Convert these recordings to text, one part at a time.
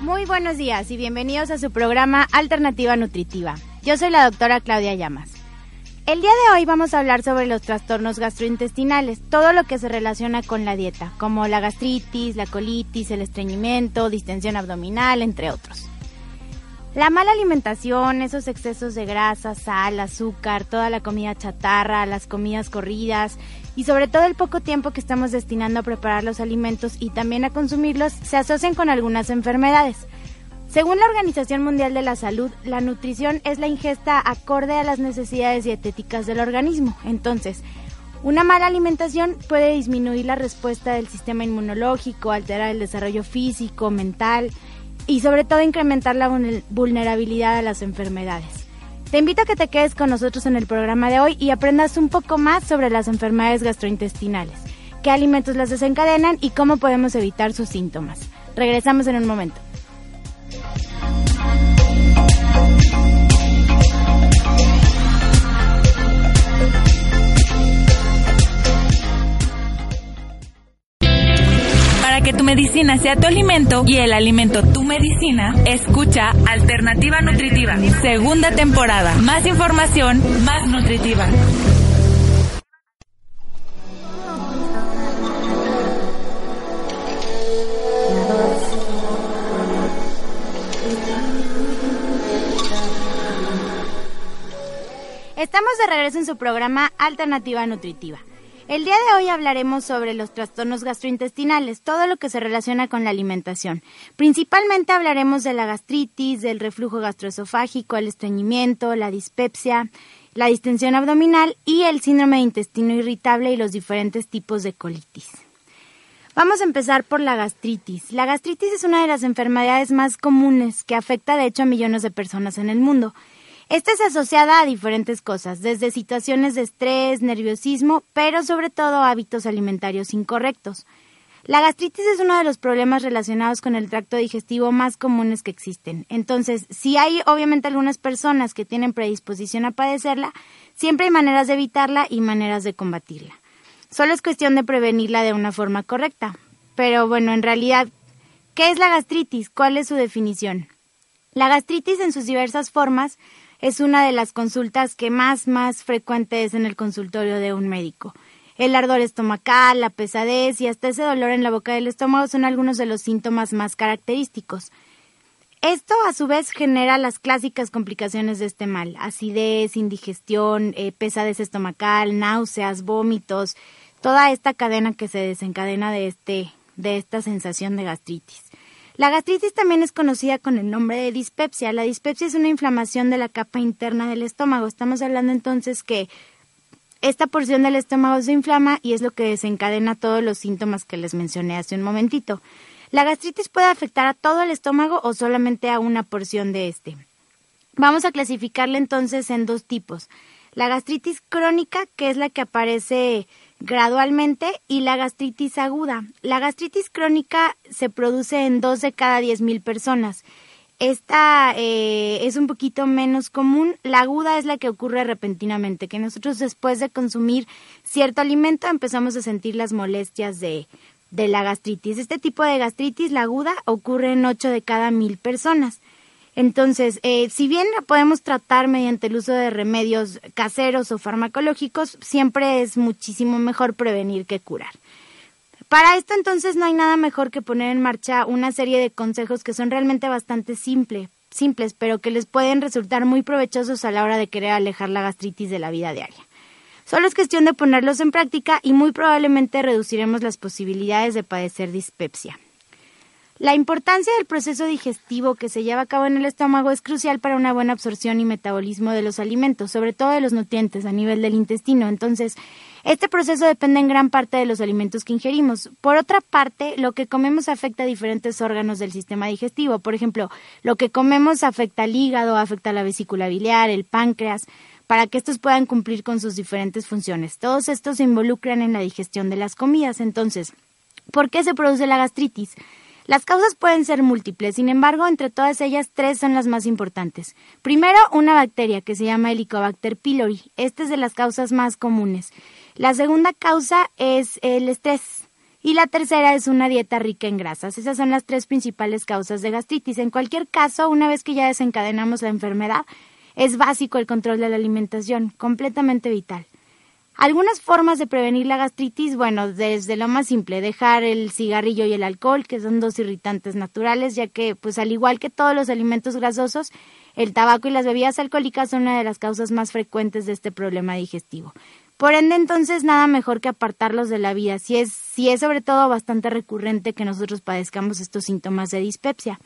Muy buenos días y bienvenidos a su programa Alternativa Nutritiva. Yo soy la doctora Claudia Llamas. El día de hoy vamos a hablar sobre los trastornos gastrointestinales, todo lo que se relaciona con la dieta, como la gastritis, la colitis, el estreñimiento, distensión abdominal, entre otros. La mala alimentación, esos excesos de grasa, sal, azúcar, toda la comida chatarra, las comidas corridas y sobre todo el poco tiempo que estamos destinando a preparar los alimentos y también a consumirlos se asocian con algunas enfermedades. Según la Organización Mundial de la Salud, la nutrición es la ingesta acorde a las necesidades dietéticas del organismo. Entonces, una mala alimentación puede disminuir la respuesta del sistema inmunológico, alterar el desarrollo físico, mental y sobre todo incrementar la vulnerabilidad a las enfermedades. Te invito a que te quedes con nosotros en el programa de hoy y aprendas un poco más sobre las enfermedades gastrointestinales, qué alimentos las desencadenan y cómo podemos evitar sus síntomas. Regresamos en un momento. Que tu medicina sea tu alimento y el alimento tu medicina, escucha Alternativa Nutritiva, segunda temporada. Más información, más nutritiva. Estamos de regreso en su programa Alternativa Nutritiva. El día de hoy hablaremos sobre los trastornos gastrointestinales, todo lo que se relaciona con la alimentación. Principalmente hablaremos de la gastritis, del reflujo gastroesofágico, el estreñimiento, la dispepsia, la distensión abdominal y el síndrome de intestino irritable y los diferentes tipos de colitis. Vamos a empezar por la gastritis. La gastritis es una de las enfermedades más comunes que afecta de hecho a millones de personas en el mundo. Esta es asociada a diferentes cosas, desde situaciones de estrés, nerviosismo, pero sobre todo hábitos alimentarios incorrectos. La gastritis es uno de los problemas relacionados con el tracto digestivo más comunes que existen. Entonces, si hay obviamente algunas personas que tienen predisposición a padecerla, siempre hay maneras de evitarla y maneras de combatirla. Solo es cuestión de prevenirla de una forma correcta. Pero bueno, en realidad, ¿qué es la gastritis? ¿Cuál es su definición? La gastritis en sus diversas formas es una de las consultas que más, más frecuente es en el consultorio de un médico. El ardor estomacal, la pesadez y hasta ese dolor en la boca del estómago son algunos de los síntomas más característicos. Esto a su vez genera las clásicas complicaciones de este mal, acidez, indigestión, eh, pesadez estomacal, náuseas, vómitos, toda esta cadena que se desencadena de, este, de esta sensación de gastritis. La gastritis también es conocida con el nombre de dispepsia. La dispepsia es una inflamación de la capa interna del estómago. Estamos hablando entonces que esta porción del estómago se inflama y es lo que desencadena todos los síntomas que les mencioné hace un momentito. La gastritis puede afectar a todo el estómago o solamente a una porción de este. Vamos a clasificarla entonces en dos tipos. La gastritis crónica, que es la que aparece gradualmente y la gastritis aguda. La gastritis crónica se produce en dos de cada diez mil personas. Esta eh, es un poquito menos común. La aguda es la que ocurre repentinamente, que nosotros después de consumir cierto alimento empezamos a sentir las molestias de, de la gastritis. Este tipo de gastritis, la aguda, ocurre en ocho de cada mil personas. Entonces, eh, si bien la podemos tratar mediante el uso de remedios caseros o farmacológicos, siempre es muchísimo mejor prevenir que curar. Para esto entonces no hay nada mejor que poner en marcha una serie de consejos que son realmente bastante simple, simples, pero que les pueden resultar muy provechosos a la hora de querer alejar la gastritis de la vida diaria. Solo es cuestión de ponerlos en práctica y muy probablemente reduciremos las posibilidades de padecer dispepsia. La importancia del proceso digestivo que se lleva a cabo en el estómago es crucial para una buena absorción y metabolismo de los alimentos, sobre todo de los nutrientes a nivel del intestino. Entonces, este proceso depende en gran parte de los alimentos que ingerimos. Por otra parte, lo que comemos afecta a diferentes órganos del sistema digestivo. Por ejemplo, lo que comemos afecta al hígado, afecta a la vesícula biliar, el páncreas, para que estos puedan cumplir con sus diferentes funciones. Todos estos se involucran en la digestión de las comidas. Entonces, ¿por qué se produce la gastritis? Las causas pueden ser múltiples, sin embargo, entre todas ellas tres son las más importantes. Primero, una bacteria que se llama Helicobacter pylori. Esta es de las causas más comunes. La segunda causa es el estrés. Y la tercera es una dieta rica en grasas. Esas son las tres principales causas de gastritis. En cualquier caso, una vez que ya desencadenamos la enfermedad, es básico el control de la alimentación, completamente vital. Algunas formas de prevenir la gastritis, bueno, desde lo más simple, dejar el cigarrillo y el alcohol, que son dos irritantes naturales, ya que, pues al igual que todos los alimentos grasosos, el tabaco y las bebidas alcohólicas son una de las causas más frecuentes de este problema digestivo. Por ende, entonces, nada mejor que apartarlos de la vida, si es, si es sobre todo bastante recurrente que nosotros padezcamos estos síntomas de dispepsia.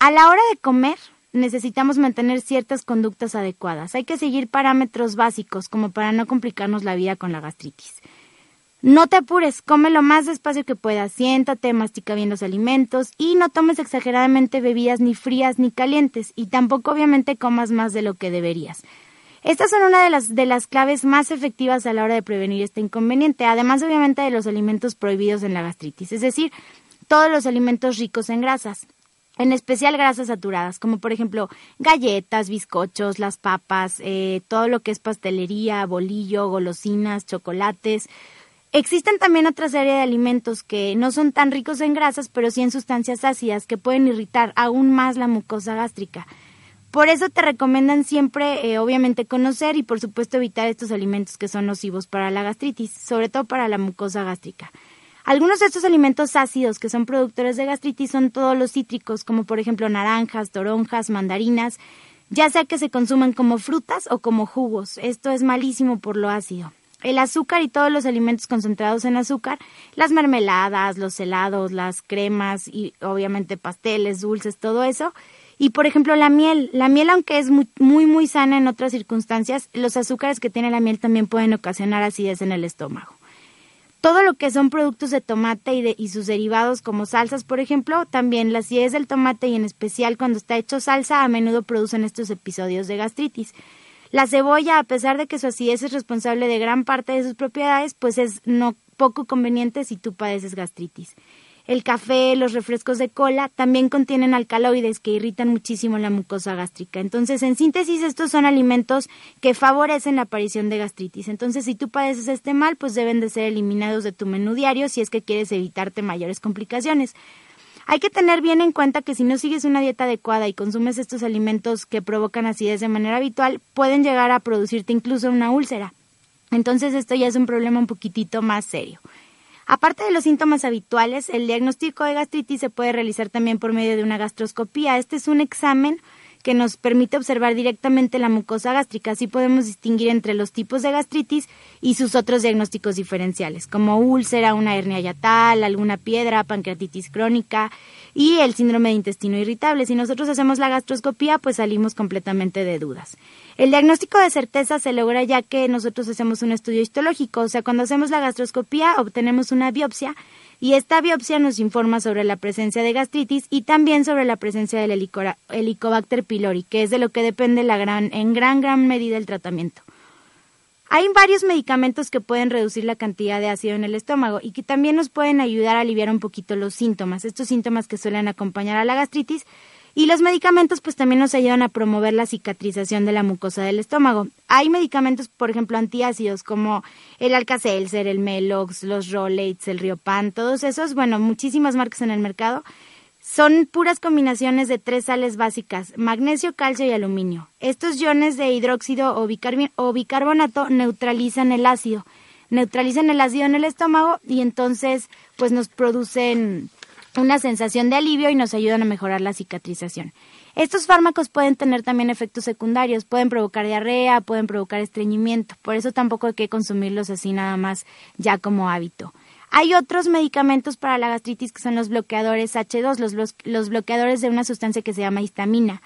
A la hora de comer, necesitamos mantener ciertas conductas adecuadas. Hay que seguir parámetros básicos como para no complicarnos la vida con la gastritis. No te apures, come lo más despacio que puedas, siéntate, mastica bien los alimentos y no tomes exageradamente bebidas ni frías ni calientes y tampoco obviamente comas más de lo que deberías. Estas son una de las, de las claves más efectivas a la hora de prevenir este inconveniente, además obviamente de los alimentos prohibidos en la gastritis, es decir, todos los alimentos ricos en grasas en especial grasas saturadas, como por ejemplo galletas, bizcochos, las papas, eh, todo lo que es pastelería, bolillo, golosinas, chocolates. Existen también otra serie de alimentos que no son tan ricos en grasas, pero sí en sustancias ácidas que pueden irritar aún más la mucosa gástrica. Por eso te recomiendan siempre, eh, obviamente, conocer y por supuesto evitar estos alimentos que son nocivos para la gastritis, sobre todo para la mucosa gástrica. Algunos de estos alimentos ácidos que son productores de gastritis son todos los cítricos, como por ejemplo naranjas, toronjas, mandarinas, ya sea que se consuman como frutas o como jugos. Esto es malísimo por lo ácido. El azúcar y todos los alimentos concentrados en azúcar, las mermeladas, los helados, las cremas y obviamente pasteles, dulces, todo eso. Y por ejemplo la miel, la miel aunque es muy muy, muy sana en otras circunstancias, los azúcares que tiene la miel también pueden ocasionar acidez en el estómago todo lo que son productos de tomate y, de, y sus derivados como salsas, por ejemplo, también la acidez del tomate y en especial cuando está hecho salsa a menudo producen estos episodios de gastritis. La cebolla, a pesar de que su acidez es responsable de gran parte de sus propiedades, pues es no poco conveniente si tú padeces gastritis. El café, los refrescos de cola también contienen alcaloides que irritan muchísimo la mucosa gástrica. Entonces, en síntesis, estos son alimentos que favorecen la aparición de gastritis. Entonces, si tú padeces este mal, pues deben de ser eliminados de tu menú diario si es que quieres evitarte mayores complicaciones. Hay que tener bien en cuenta que si no sigues una dieta adecuada y consumes estos alimentos que provocan acidez de manera habitual, pueden llegar a producirte incluso una úlcera. Entonces esto ya es un problema un poquitito más serio. Aparte de los síntomas habituales, el diagnóstico de gastritis se puede realizar también por medio de una gastroscopía. Este es un examen que nos permite observar directamente la mucosa gástrica. Así podemos distinguir entre los tipos de gastritis y sus otros diagnósticos diferenciales, como úlcera, una hernia yatal, alguna piedra, pancreatitis crónica y el síndrome de intestino irritable. Si nosotros hacemos la gastroscopía, pues salimos completamente de dudas. El diagnóstico de certeza se logra ya que nosotros hacemos un estudio histológico, o sea, cuando hacemos la gastroscopía obtenemos una biopsia y esta biopsia nos informa sobre la presencia de gastritis y también sobre la presencia del Helicobacter pylori, que es de lo que depende la gran, en gran, gran medida el tratamiento. Hay varios medicamentos que pueden reducir la cantidad de ácido en el estómago y que también nos pueden ayudar a aliviar un poquito los síntomas, estos síntomas que suelen acompañar a la gastritis y los medicamentos pues también nos ayudan a promover la cicatrización de la mucosa del estómago. Hay medicamentos, por ejemplo, antiácidos como el Alka-Seltzer, el Melox, los Rolaids, el Riopan, todos esos, bueno, muchísimas marcas en el mercado. Son puras combinaciones de tres sales básicas, magnesio, calcio y aluminio. Estos iones de hidróxido o, o bicarbonato neutralizan el ácido, neutralizan el ácido en el estómago y entonces pues nos producen una sensación de alivio y nos ayudan a mejorar la cicatrización. Estos fármacos pueden tener también efectos secundarios, pueden provocar diarrea, pueden provocar estreñimiento, por eso tampoco hay que consumirlos así nada más ya como hábito. Hay otros medicamentos para la gastritis que son los bloqueadores H2, los, los bloqueadores de una sustancia que se llama histamina.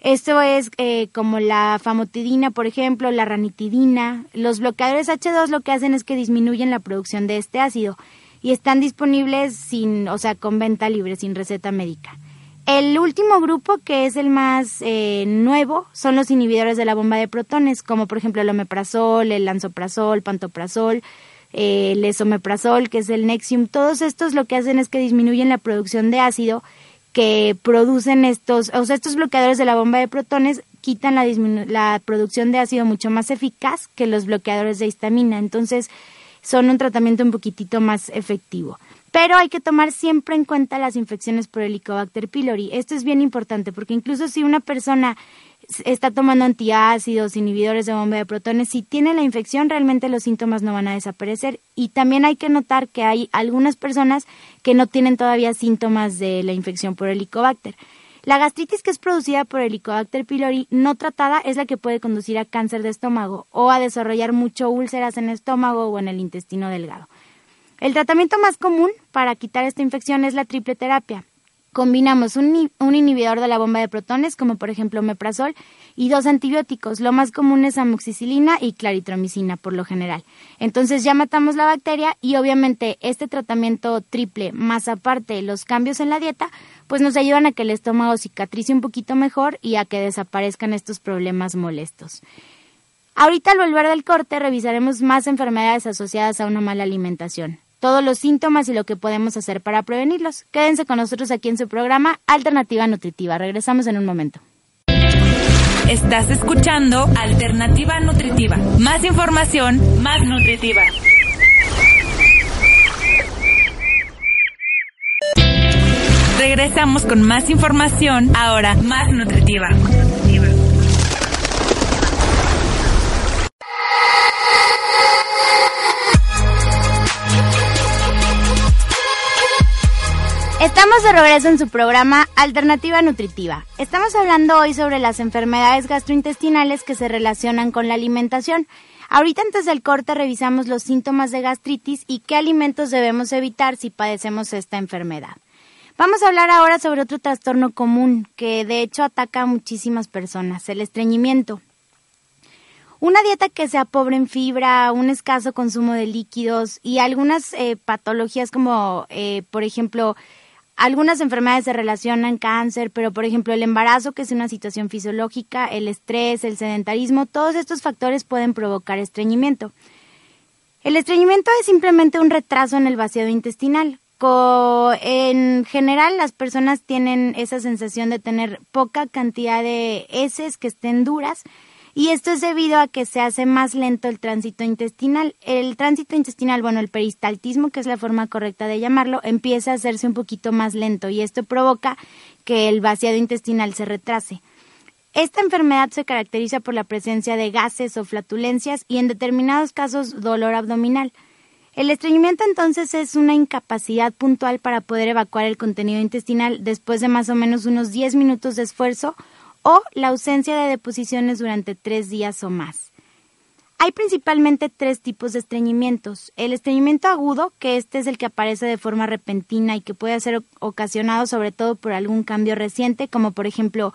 Esto es eh, como la famotidina, por ejemplo, la ranitidina. Los bloqueadores H2 lo que hacen es que disminuyen la producción de este ácido y están disponibles sin, o sea, con venta libre, sin receta médica. El último grupo, que es el más eh, nuevo, son los inhibidores de la bomba de protones, como por ejemplo el omeprazol, el lansoprazol, pantoprazol, eh, el esomeprazol, que es el Nexium. Todos estos lo que hacen es que disminuyen la producción de ácido que producen estos, o sea, estos bloqueadores de la bomba de protones quitan la, la producción de ácido mucho más eficaz que los bloqueadores de histamina. Entonces, son un tratamiento un poquitito más efectivo. Pero hay que tomar siempre en cuenta las infecciones por Helicobacter pylori. Esto es bien importante porque incluso si una persona está tomando antiácidos, inhibidores de bomba de protones, si tiene la infección realmente los síntomas no van a desaparecer. Y también hay que notar que hay algunas personas que no tienen todavía síntomas de la infección por Helicobacter. La gastritis que es producida por Helicobacter pylori no tratada es la que puede conducir a cáncer de estómago o a desarrollar mucho úlceras en el estómago o en el intestino delgado. El tratamiento más común para quitar esta infección es la triple terapia, combinamos un, inhibidor de la bomba de protones, como por ejemplo omeprazol, y dos antibióticos. Lo más común es amoxicilina y claritromicina, por lo general. Entonces ya matamos la bacteria y obviamente este tratamiento triple, más aparte los cambios en la dieta, pues nos ayudan a que el estómago cicatrice un poquito mejor y a que desaparezcan estos problemas molestos. Ahorita al volver del corte revisaremos más enfermedades asociadas a una mala alimentación todos los síntomas y lo que podemos hacer para prevenirlos. Quédense con nosotros aquí en su programa Alternativa Nutritiva. Regresamos en un momento. Estás escuchando Alternativa Nutritiva. Más información, más nutritiva. Regresamos con más información, ahora más nutritiva. Estamos de regreso en su programa Alternativa Nutritiva. Estamos hablando hoy sobre las enfermedades gastrointestinales que se relacionan con la alimentación. Ahorita antes del corte revisamos los síntomas de gastritis y qué alimentos debemos evitar si padecemos esta enfermedad. Vamos a hablar ahora sobre otro trastorno común que de hecho ataca a muchísimas personas, el estreñimiento. Una dieta que sea pobre en fibra, un escaso consumo de líquidos y algunas eh, patologías como, eh, por ejemplo, algunas enfermedades se relacionan cáncer, pero por ejemplo el embarazo, que es una situación fisiológica, el estrés, el sedentarismo, todos estos factores pueden provocar estreñimiento. El estreñimiento es simplemente un retraso en el vaciado intestinal. en general, las personas tienen esa sensación de tener poca cantidad de heces que estén duras y esto es debido a que se hace más lento el tránsito intestinal. El tránsito intestinal, bueno, el peristaltismo, que es la forma correcta de llamarlo, empieza a hacerse un poquito más lento y esto provoca que el vaciado intestinal se retrase. Esta enfermedad se caracteriza por la presencia de gases o flatulencias y en determinados casos dolor abdominal. El estreñimiento entonces es una incapacidad puntual para poder evacuar el contenido intestinal después de más o menos unos 10 minutos de esfuerzo o la ausencia de deposiciones durante tres días o más. Hay principalmente tres tipos de estreñimientos. El estreñimiento agudo, que este es el que aparece de forma repentina y que puede ser ocasionado sobre todo por algún cambio reciente, como por ejemplo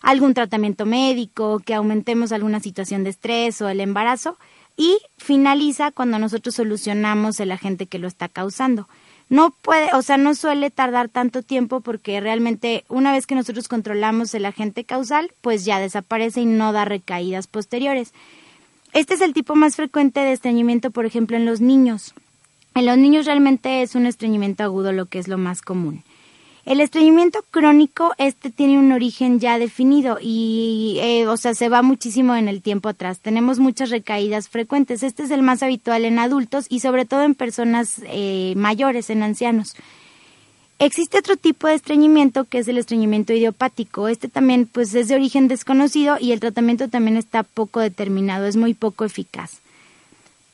algún tratamiento médico, que aumentemos alguna situación de estrés o el embarazo, y finaliza cuando nosotros solucionamos el agente que lo está causando no puede, o sea, no suele tardar tanto tiempo porque realmente una vez que nosotros controlamos el agente causal, pues ya desaparece y no da recaídas posteriores. Este es el tipo más frecuente de estreñimiento, por ejemplo, en los niños. En los niños realmente es un estreñimiento agudo lo que es lo más común. El estreñimiento crónico, este tiene un origen ya definido y, eh, o sea, se va muchísimo en el tiempo atrás. Tenemos muchas recaídas frecuentes. Este es el más habitual en adultos y sobre todo en personas eh, mayores, en ancianos. Existe otro tipo de estreñimiento que es el estreñimiento idiopático. Este también pues es de origen desconocido y el tratamiento también está poco determinado, es muy poco eficaz.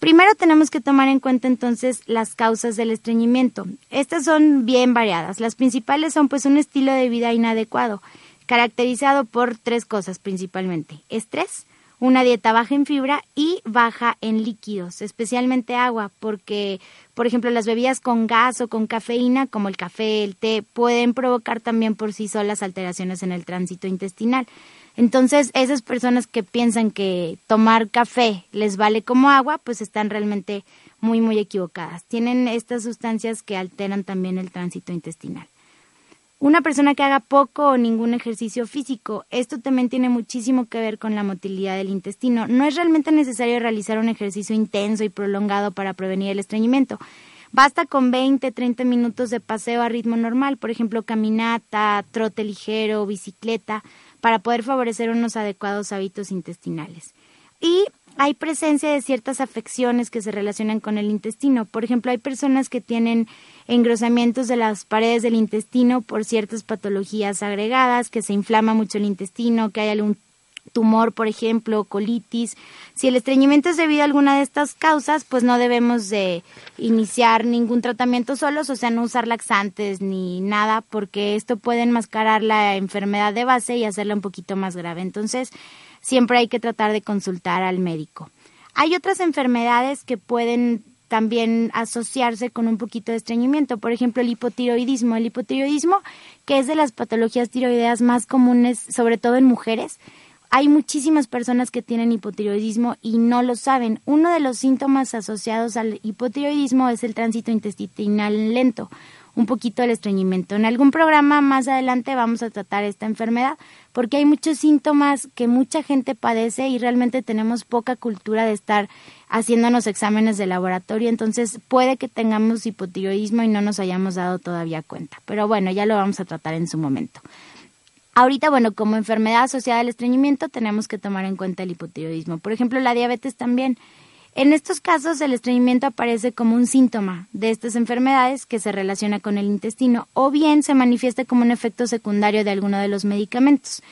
Primero tenemos que tomar en cuenta entonces las causas del estreñimiento. Estas son bien variadas. Las principales son pues un estilo de vida inadecuado, caracterizado por tres cosas principalmente. Estrés, una dieta baja en fibra y baja en líquidos, especialmente agua, porque, por ejemplo, las bebidas con gas o con cafeína, como el café, el té, pueden provocar también por sí solas alteraciones en el tránsito intestinal. Entonces, esas personas que piensan que tomar café les vale como agua, pues están realmente muy, muy equivocadas. Tienen estas sustancias que alteran también el tránsito intestinal. Una persona que haga poco o ningún ejercicio físico, esto también tiene muchísimo que ver con la motilidad del intestino. No es realmente necesario realizar un ejercicio intenso y prolongado para prevenir el estreñimiento. Basta con 20, 30 minutos de paseo a ritmo normal, por ejemplo, caminata, trote ligero, bicicleta, para poder favorecer unos adecuados hábitos intestinales. Y hay presencia de ciertas afecciones que se relacionan con el intestino. Por ejemplo, hay personas que tienen engrosamientos de las paredes del intestino por ciertas patologías agregadas, que se inflama mucho el intestino, que hay algún tumor, por ejemplo, colitis. Si el estreñimiento es debido a alguna de estas causas, pues no debemos de iniciar ningún tratamiento solos, o sea, no usar laxantes ni nada, porque esto puede enmascarar la enfermedad de base y hacerla un poquito más grave. Entonces, siempre hay que tratar de consultar al médico. Hay otras enfermedades que pueden también asociarse con un poquito de estreñimiento. Por ejemplo, el hipotiroidismo. El hipotiroidismo, que es de las patologías tiroideas más comunes, sobre todo en mujeres. Hay muchísimas personas que tienen hipotiroidismo y no lo saben. Uno de los síntomas asociados al hipotiroidismo es el tránsito intestinal lento un poquito el estreñimiento. En algún programa más adelante vamos a tratar esta enfermedad porque hay muchos síntomas que mucha gente padece y realmente tenemos poca cultura de estar haciéndonos exámenes de laboratorio, entonces puede que tengamos hipotiroidismo y no nos hayamos dado todavía cuenta. Pero bueno, ya lo vamos a tratar en su momento. Ahorita, bueno, como enfermedad asociada al estreñimiento tenemos que tomar en cuenta el hipotiroidismo. Por ejemplo, la diabetes también. En estos casos, el estreñimiento aparece como un síntoma de estas enfermedades que se relaciona con el intestino o bien se manifiesta como un efecto secundario de alguno de los medicamentos.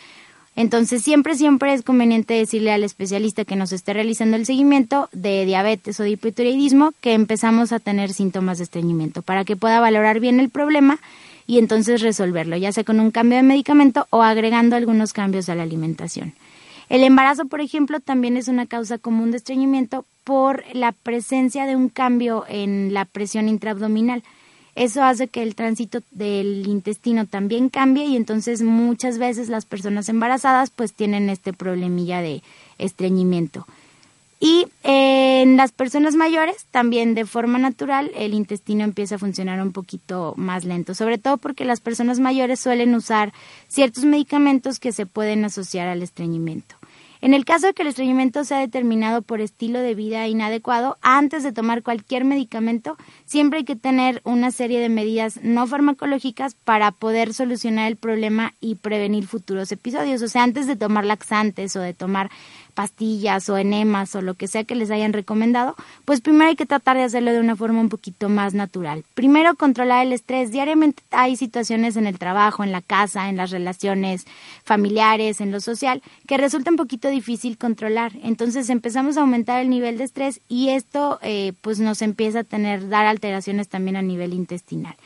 Entonces, siempre, siempre es conveniente decirle al especialista que nos esté realizando el seguimiento de diabetes o de hipotiroidismo que empezamos a tener síntomas de estreñimiento para que pueda valorar bien el problema y entonces resolverlo, ya sea con un cambio de medicamento o agregando algunos cambios a la alimentación. El embarazo, por ejemplo, también es una causa común de estreñimiento por la presencia de un cambio en la presión intraabdominal. Eso hace que el tránsito del intestino también cambie y entonces muchas veces las personas embarazadas pues tienen este problemilla de estreñimiento. Y en las personas mayores también de forma natural el intestino empieza a funcionar un poquito más lento, sobre todo porque las personas mayores suelen usar ciertos medicamentos que se pueden asociar al estreñimiento. En el caso de que el estreñimiento sea determinado por estilo de vida inadecuado, antes de tomar cualquier medicamento, siempre hay que tener una serie de medidas no farmacológicas para poder solucionar el problema y prevenir futuros episodios. O sea, antes de tomar laxantes o de tomar pastillas o enemas o lo que sea que les hayan recomendado, pues primero hay que tratar de hacerlo de una forma un poquito más natural. Primero, controlar el estrés. Diariamente hay situaciones en el trabajo, en la casa, en las relaciones familiares, en lo social, que resulta un poquito difícil controlar. Entonces empezamos a aumentar el nivel de estrés y esto eh, pues nos empieza a tener, dar alteraciones también a nivel intestinal.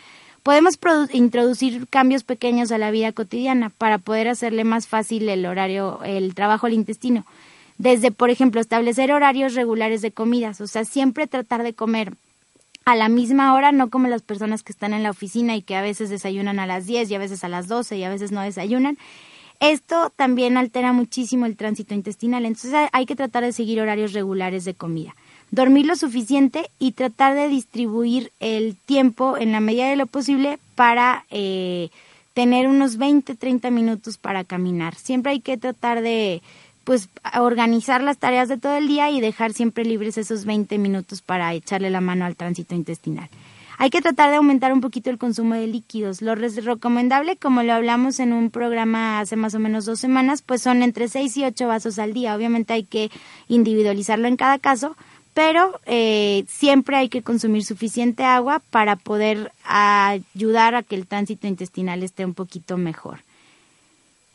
Podemos introducir cambios pequeños a la vida cotidiana para poder hacerle más fácil el horario, el trabajo al intestino desde, por ejemplo, establecer horarios regulares de comidas, o sea, siempre tratar de comer a la misma hora, no como las personas que están en la oficina y que a veces desayunan a las 10 y a veces a las 12 y a veces no desayunan. Esto también altera muchísimo el tránsito intestinal, entonces hay que tratar de seguir horarios regulares de comida. Dormir lo suficiente y tratar de distribuir el tiempo en la medida de lo posible para eh, tener unos 20, 30 minutos para caminar. Siempre hay que tratar de, pues organizar las tareas de todo el día y dejar siempre libres esos 20 minutos para echarle la mano al tránsito intestinal. Hay que tratar de aumentar un poquito el consumo de líquidos. Lo recomendable, como lo hablamos en un programa hace más o menos dos semanas, pues son entre 6 y 8 vasos al día. Obviamente hay que individualizarlo en cada caso, pero eh, siempre hay que consumir suficiente agua para poder ayudar a que el tránsito intestinal esté un poquito mejor.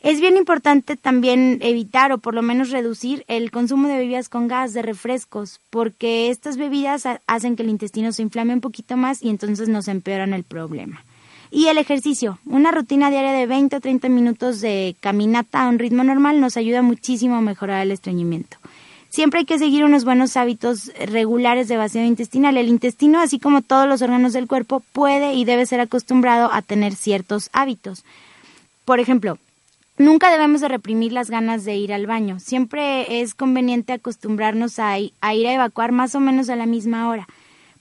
Es bien importante también evitar o por lo menos reducir el consumo de bebidas con gas, de refrescos, porque estas bebidas hacen que el intestino se inflame un poquito más y entonces nos empeoran el problema. Y el ejercicio, una rutina diaria de 20 o 30 minutos de caminata a un ritmo normal nos ayuda muchísimo a mejorar el estreñimiento. Siempre hay que seguir unos buenos hábitos regulares de vaciado intestinal. El intestino, así como todos los órganos del cuerpo, puede y debe ser acostumbrado a tener ciertos hábitos. Por ejemplo, nunca debemos de reprimir las ganas de ir al baño. Siempre es conveniente acostumbrarnos a, ir a evacuar más o menos a la misma hora.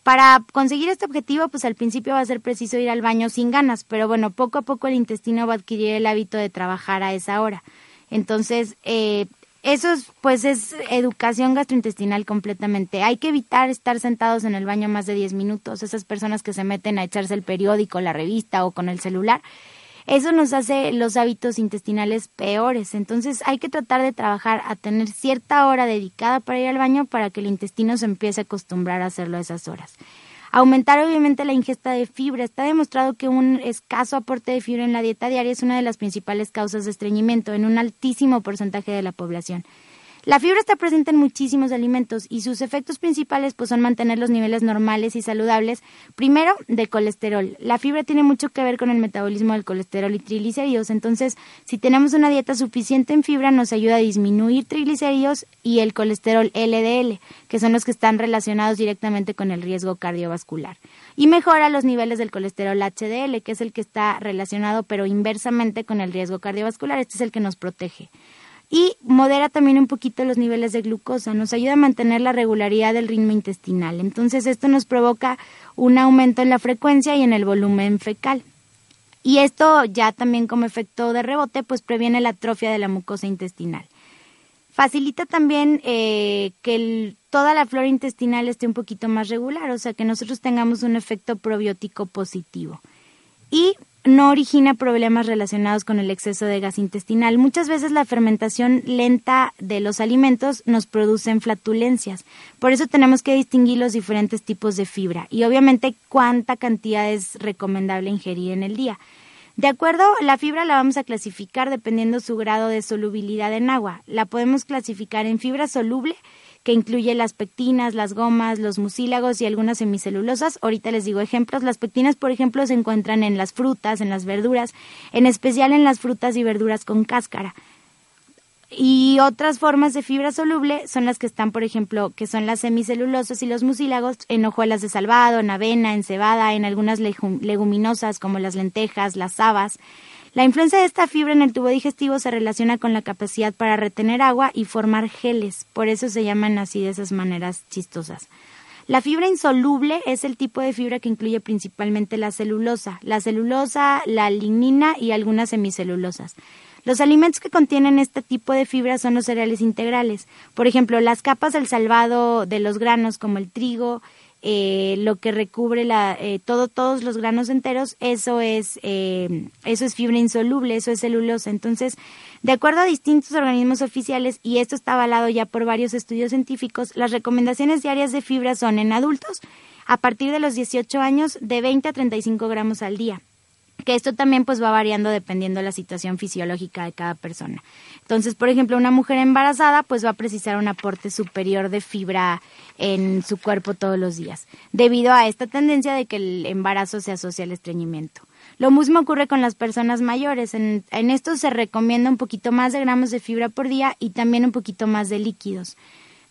Para conseguir este objetivo, pues al principio va a ser preciso ir al baño sin ganas, pero bueno, poco a poco el intestino va a adquirir el hábito de trabajar a esa hora. Entonces, eh, eso es, pues es educación gastrointestinal completamente. Hay que evitar estar sentados en el baño más de 10 minutos. Esas personas que se meten a echarse el periódico, la revista o con el celular, eso nos hace los hábitos intestinales peores. Entonces hay que tratar de trabajar a tener cierta hora dedicada para ir al baño para que el intestino se empiece a acostumbrar a hacerlo a esas horas. Aumentar obviamente la ingesta de fibra. Está demostrado que un escaso aporte de fibra en la dieta diaria es una de las principales causas de estreñimiento en un altísimo porcentaje de la población. La fibra está presente en muchísimos alimentos y sus efectos principales pues son mantener los niveles normales y saludables, primero de colesterol. La fibra tiene mucho que ver con el metabolismo del colesterol y triglicéridos, entonces si tenemos una dieta suficiente en fibra nos ayuda a disminuir triglicéridos y el colesterol LDL, que son los que están relacionados directamente con el riesgo cardiovascular. Y mejora los niveles del colesterol HDL, que es el que está relacionado pero inversamente con el riesgo cardiovascular, este es el que nos protege y modera también un poquito los niveles de glucosa, nos ayuda a mantener la regularidad del ritmo intestinal. Entonces esto nos provoca un aumento en la frecuencia y en el volumen fecal. Y esto ya también como efecto de rebote pues previene la atrofia de la mucosa intestinal. Facilita también eh, que toda la flora intestinal esté un poquito más regular, o sea que nosotros tengamos un efecto probiótico positivo. Y no origina problemas relacionados con el exceso de gas intestinal. Muchas veces la fermentación lenta de los alimentos nos produce flatulencias. Por eso tenemos que distinguir los diferentes tipos de fibra y obviamente cuánta cantidad es recomendable ingerir en el día. De acuerdo, la fibra la vamos a clasificar dependiendo su grado de solubilidad en agua. La podemos clasificar en fibra soluble, que incluye las pectinas, las gomas, los mucílagos y algunas semicelulosas. Ahorita les digo ejemplos. Las pectinas, por ejemplo, se encuentran en las frutas, en las verduras, en especial en las frutas y verduras con cáscara. Y otras formas de fibra soluble son las que están, por ejemplo, que son las semicelulosas y los mucílagos en hojuelas de salvado, en avena, en cebada, en algunas leguminosas como las lentejas, las habas. La influencia de esta fibra en el tubo digestivo se relaciona con la capacidad para retener agua y formar geles, por eso se llaman así de esas maneras chistosas. La fibra insoluble es el tipo de fibra que incluye principalmente la celulosa, la celulosa, la lignina y algunas semicelulosas. Los alimentos que contienen este tipo de fibra son los cereales integrales. Por ejemplo, las capas del salvado de los granos como el trigo, eh, lo que recubre la, eh, todo, todos los granos enteros, eso es, eh, eso es fibra insoluble, eso es celulosa. Entonces, de acuerdo a distintos organismos oficiales, y esto está avalado ya por varios estudios científicos, las recomendaciones diarias de fibra son en adultos, a partir de los 18 años, de 20 a 35 gramos al día que esto también pues va variando dependiendo de la situación fisiológica de cada persona. Entonces, por ejemplo, una mujer embarazada pues va a precisar un aporte superior de fibra en su cuerpo todos los días, debido a esta tendencia de que el embarazo se asocia al estreñimiento. Lo mismo ocurre con las personas mayores. En, en esto se recomienda un poquito más de gramos de fibra por día y también un poquito más de líquidos,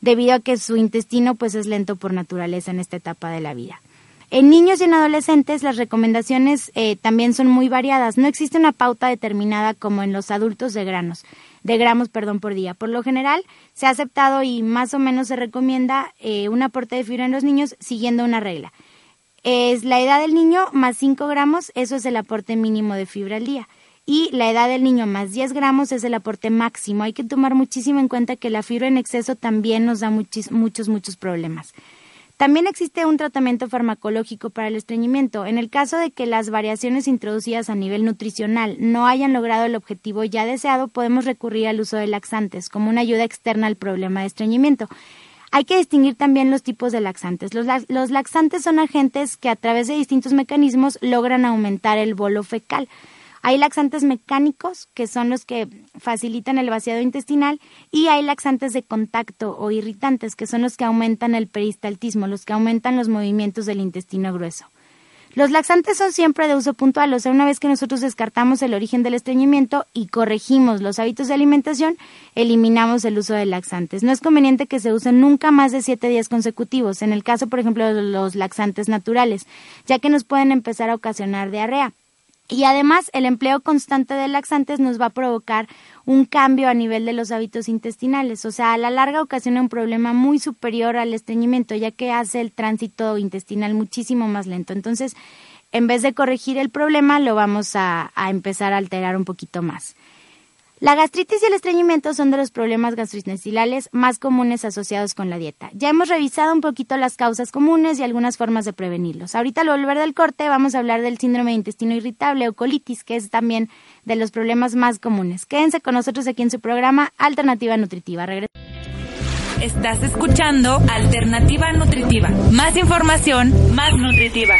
debido a que su intestino pues es lento por naturaleza en esta etapa de la vida. En niños y en adolescentes las recomendaciones eh, también son muy variadas. No existe una pauta determinada como en los adultos de granos, de gramos, perdón, por día. Por lo general se ha aceptado y más o menos se recomienda eh, un aporte de fibra en los niños siguiendo una regla. Es la edad del niño más 5 gramos, eso es el aporte mínimo de fibra al día. Y la edad del niño más 10 gramos es el aporte máximo. Hay que tomar muchísimo en cuenta que la fibra en exceso también nos da muchos, muchos, muchos problemas. También existe un tratamiento farmacológico para el estreñimiento. En el caso de que las variaciones introducidas a nivel nutricional no hayan logrado el objetivo ya deseado, podemos recurrir al uso de laxantes como una ayuda externa al problema de estreñimiento. Hay que distinguir también los tipos de laxantes. Los, laxantes son agentes que a través de distintos mecanismos logran aumentar el bolo fecal. Hay laxantes mecánicos, que son los que facilitan el vaciado intestinal, y hay laxantes de contacto o irritantes, que son los que aumentan el peristaltismo, los que aumentan los movimientos del intestino grueso. Los laxantes son siempre de uso puntual, o sea, una vez que nosotros descartamos el origen del estreñimiento y corregimos los hábitos de alimentación, eliminamos el uso de laxantes. No es conveniente que se usen nunca más de siete días consecutivos, en el caso, por ejemplo, de los laxantes naturales, ya que nos pueden empezar a ocasionar diarrea. Y además, el empleo constante de laxantes nos va a provocar un cambio a nivel de los hábitos intestinales, o sea, a la larga ocasiona un problema muy superior al estreñimiento, ya que hace el tránsito intestinal muchísimo más lento. Entonces, en vez de corregir el problema, lo vamos a, a empezar a alterar un poquito más. La gastritis y el estreñimiento son de los problemas gastrointestinales más comunes asociados con la dieta. Ya hemos revisado un poquito las causas comunes y algunas formas de prevenirlos. Ahorita al volver del corte vamos a hablar del síndrome de intestino irritable o colitis, que es también de los problemas más comunes. Quédense con nosotros aquí en su programa Alternativa Nutritiva. Estás escuchando Alternativa Nutritiva. Más información, más nutritiva.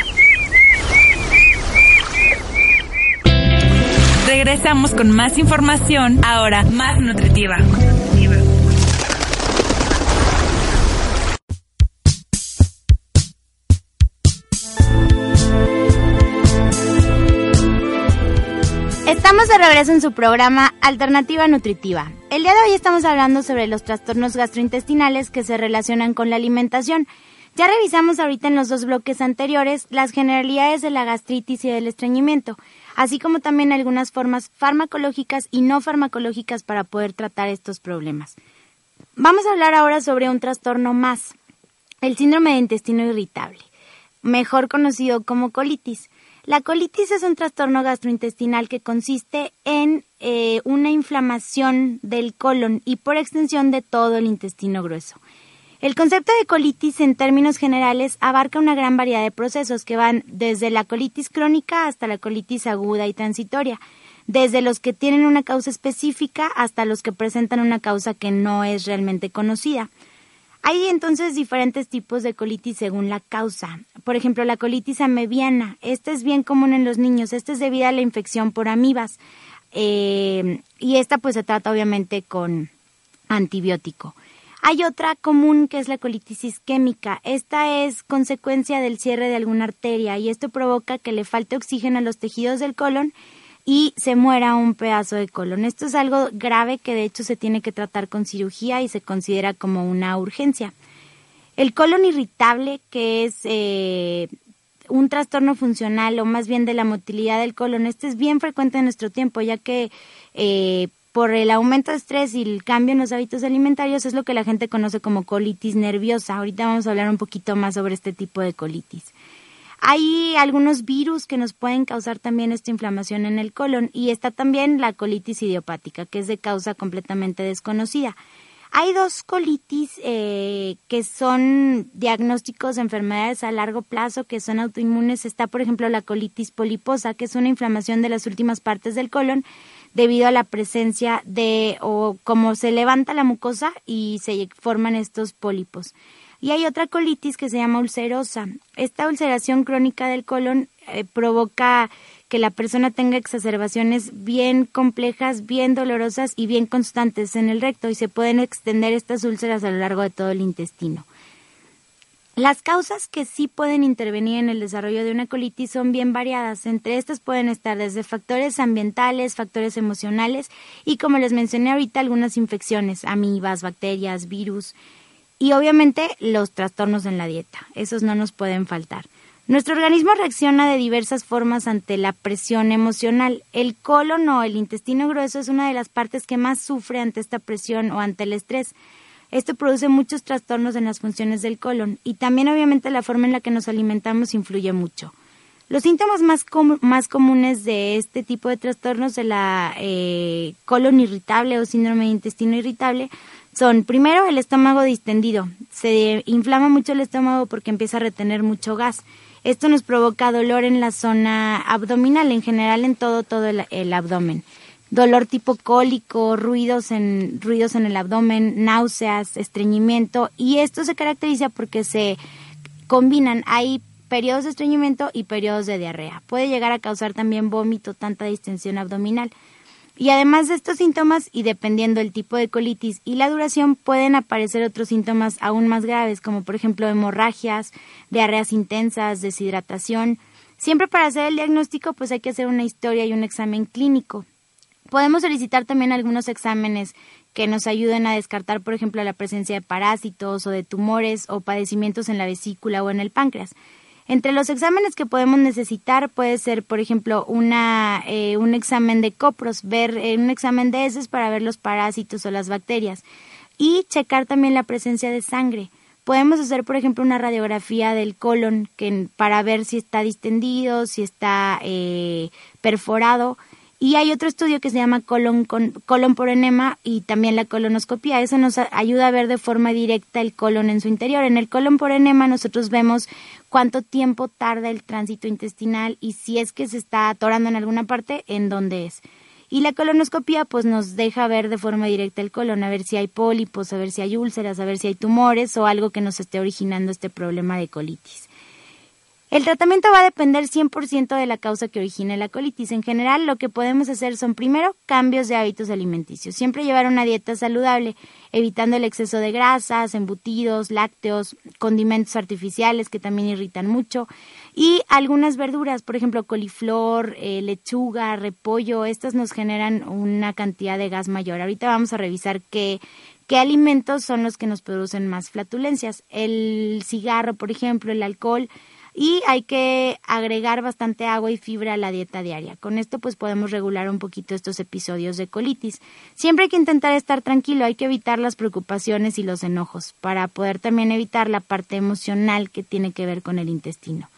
Regresamos con más información, ahora más nutritiva. Estamos de regreso en su programa Alternativa Nutritiva. El día de hoy estamos hablando sobre los trastornos gastrointestinales que se relacionan con la alimentación. Ya revisamos ahorita en los dos bloques anteriores las generalidades de la gastritis y del estreñimiento así como también algunas formas farmacológicas y no farmacológicas para poder tratar estos problemas. Vamos a hablar ahora sobre un trastorno más, el síndrome de intestino irritable, mejor conocido como colitis. La colitis es un trastorno gastrointestinal que consiste en eh, una inflamación del colon y por extensión de todo el intestino grueso. El concepto de colitis en términos generales abarca una gran variedad de procesos que van desde la colitis crónica hasta la colitis aguda y transitoria, desde los que tienen una causa específica hasta los que presentan una causa que no es realmente conocida. Hay entonces diferentes tipos de colitis según la causa. Por ejemplo, la colitis amebiana. Esta es bien común en los niños. Esta es debido a la infección por amibas. Eh, y esta pues se trata obviamente con antibiótico. Hay otra común que es la colitis isquémica. Esta es consecuencia del cierre de alguna arteria y esto provoca que le falte oxígeno a los tejidos del colon y se muera un pedazo de colon. Esto es algo grave que de hecho se tiene que tratar con cirugía y se considera como una urgencia. El colon irritable, que es eh, un trastorno funcional o más bien de la motilidad del colon, este es bien frecuente en nuestro tiempo, ya que eh, por el aumento de estrés y el cambio en los hábitos alimentarios es lo que la gente conoce como colitis nerviosa. Ahorita vamos a hablar un poquito más sobre este tipo de colitis. Hay algunos virus que nos pueden causar también esta inflamación en el colon y está también la colitis idiopática, que es de causa completamente desconocida. Hay dos colitis eh, que son diagnósticos de enfermedades a largo plazo que son autoinmunes. Está, por ejemplo, la colitis poliposa, que es una inflamación de las últimas partes del colon debido a la presencia de o como se levanta la mucosa y se forman estos pólipos. Y hay otra colitis que se llama ulcerosa. Esta ulceración crónica del colon eh, provoca que la persona tenga exacerbaciones bien complejas, bien dolorosas y bien constantes en el recto y se pueden extender estas úlceras a lo largo de todo el intestino. Las causas que sí pueden intervenir en el desarrollo de una colitis son bien variadas. Entre estas pueden estar desde factores ambientales, factores emocionales y, como les mencioné ahorita, algunas infecciones, amibas, bacterias, virus y obviamente los trastornos en la dieta. Esos no nos pueden faltar. Nuestro organismo reacciona de diversas formas ante la presión emocional. El colon o el intestino grueso es una de las partes que más sufre ante esta presión o ante el estrés. Esto produce muchos trastornos en las funciones del colon y también obviamente la forma en la que nos alimentamos influye mucho. Los síntomas más, más comunes de este tipo de trastornos de la eh, colon irritable o síndrome de intestino irritable son, primero, el estómago distendido. Se inflama mucho el estómago porque empieza a retener mucho gas. Esto nos provoca dolor en la zona abdominal, en general en todo, todo el abdomen dolor tipo cólico, ruidos en, ruidos en el abdomen, náuseas, estreñimiento y esto se caracteriza porque se combinan, hay periodos de estreñimiento y periodos de diarrea. Puede llegar a causar también vómito, tanta distensión abdominal. Y además de estos síntomas, y dependiendo del tipo de colitis y la duración, pueden aparecer otros síntomas aún más graves, como por ejemplo hemorragias, diarreas intensas, deshidratación, Siempre para hacer el diagnóstico pues hay que hacer una historia y un examen clínico. Podemos solicitar también algunos exámenes que nos ayuden a descartar, por ejemplo, la presencia de parásitos o de tumores o padecimientos en la vesícula o en el páncreas. Entre los exámenes que podemos necesitar puede ser, por ejemplo, una, eh, un examen de copros, ver eh, un examen de heces para ver los parásitos o las bacterias y checar también la presencia de sangre. Podemos hacer, por ejemplo, una radiografía del colon para ver si está distendido, si está eh, perforado y hay otro estudio que se llama colon, colon por enema y también la colonoscopia. Eso nos ayuda a ver de forma directa el colon en su interior. En el colon por enema nosotros vemos cuánto tiempo tarda el tránsito intestinal y si es que se está atorando en alguna parte, en dónde es. Y la colonoscopia pues nos deja ver de forma directa el colon, a ver si hay pólipos, a ver si hay úlceras, a ver si hay tumores o algo que nos esté originando este problema de colitis. El tratamiento va a depender 100% de la causa que origine la colitis. En general, lo que podemos hacer son primero cambios de hábitos alimenticios. Siempre llevar una dieta saludable, evitando el exceso de grasas, embutidos, lácteos, condimentos artificiales que también irritan mucho y algunas verduras, por ejemplo, coliflor, eh, lechuga, repollo. Estas nos generan una cantidad de gas mayor. Ahorita vamos a revisar qué, qué alimentos son los que nos producen más flatulencias. El cigarro, por ejemplo, el alcohol y hay que agregar bastante agua y fibra a la dieta diaria. Con esto pues podemos regular un poquito estos episodios de colitis. Siempre hay que intentar estar tranquilo, hay que evitar las preocupaciones y los enojos para poder también evitar la parte emocional que tiene que ver con el intestino.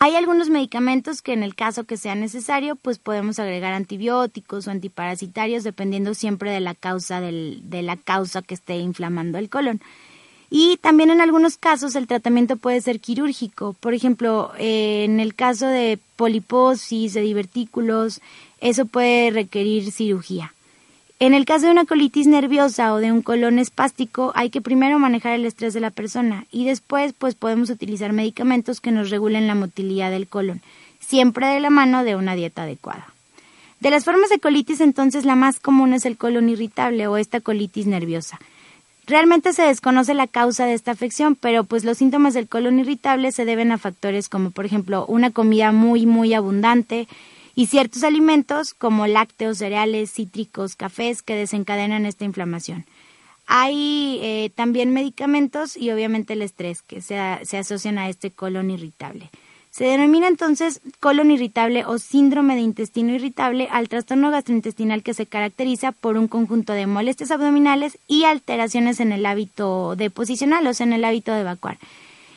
Hay algunos medicamentos que en el caso que sea necesario, pues podemos agregar antibióticos o antiparasitarios dependiendo siempre de la causa del, de la causa que esté inflamando el colon. Y también en algunos casos el tratamiento puede ser quirúrgico. Por ejemplo, eh, en el caso de poliposis, de divertículos, eso puede requerir cirugía. En el caso de una colitis nerviosa o de un colon espástico, hay que primero manejar el estrés de la persona y después pues podemos utilizar medicamentos que nos regulen la motilidad del colon, siempre de la mano de una dieta adecuada. De las formas de colitis entonces la más común es el colon irritable o esta colitis nerviosa. Realmente se desconoce la causa de esta afección, pero pues los síntomas del colon irritable se deben a factores como por ejemplo una comida muy muy abundante y ciertos alimentos como lácteos, cereales, cítricos, cafés que desencadenan esta inflamación. Hay eh, también medicamentos y obviamente el estrés que se, se asocian a este colon irritable. Se denomina entonces colon irritable o síndrome de intestino irritable al trastorno gastrointestinal que se caracteriza por un conjunto de molestias abdominales y alteraciones en el hábito de posicional, o sea, en el hábito de evacuar.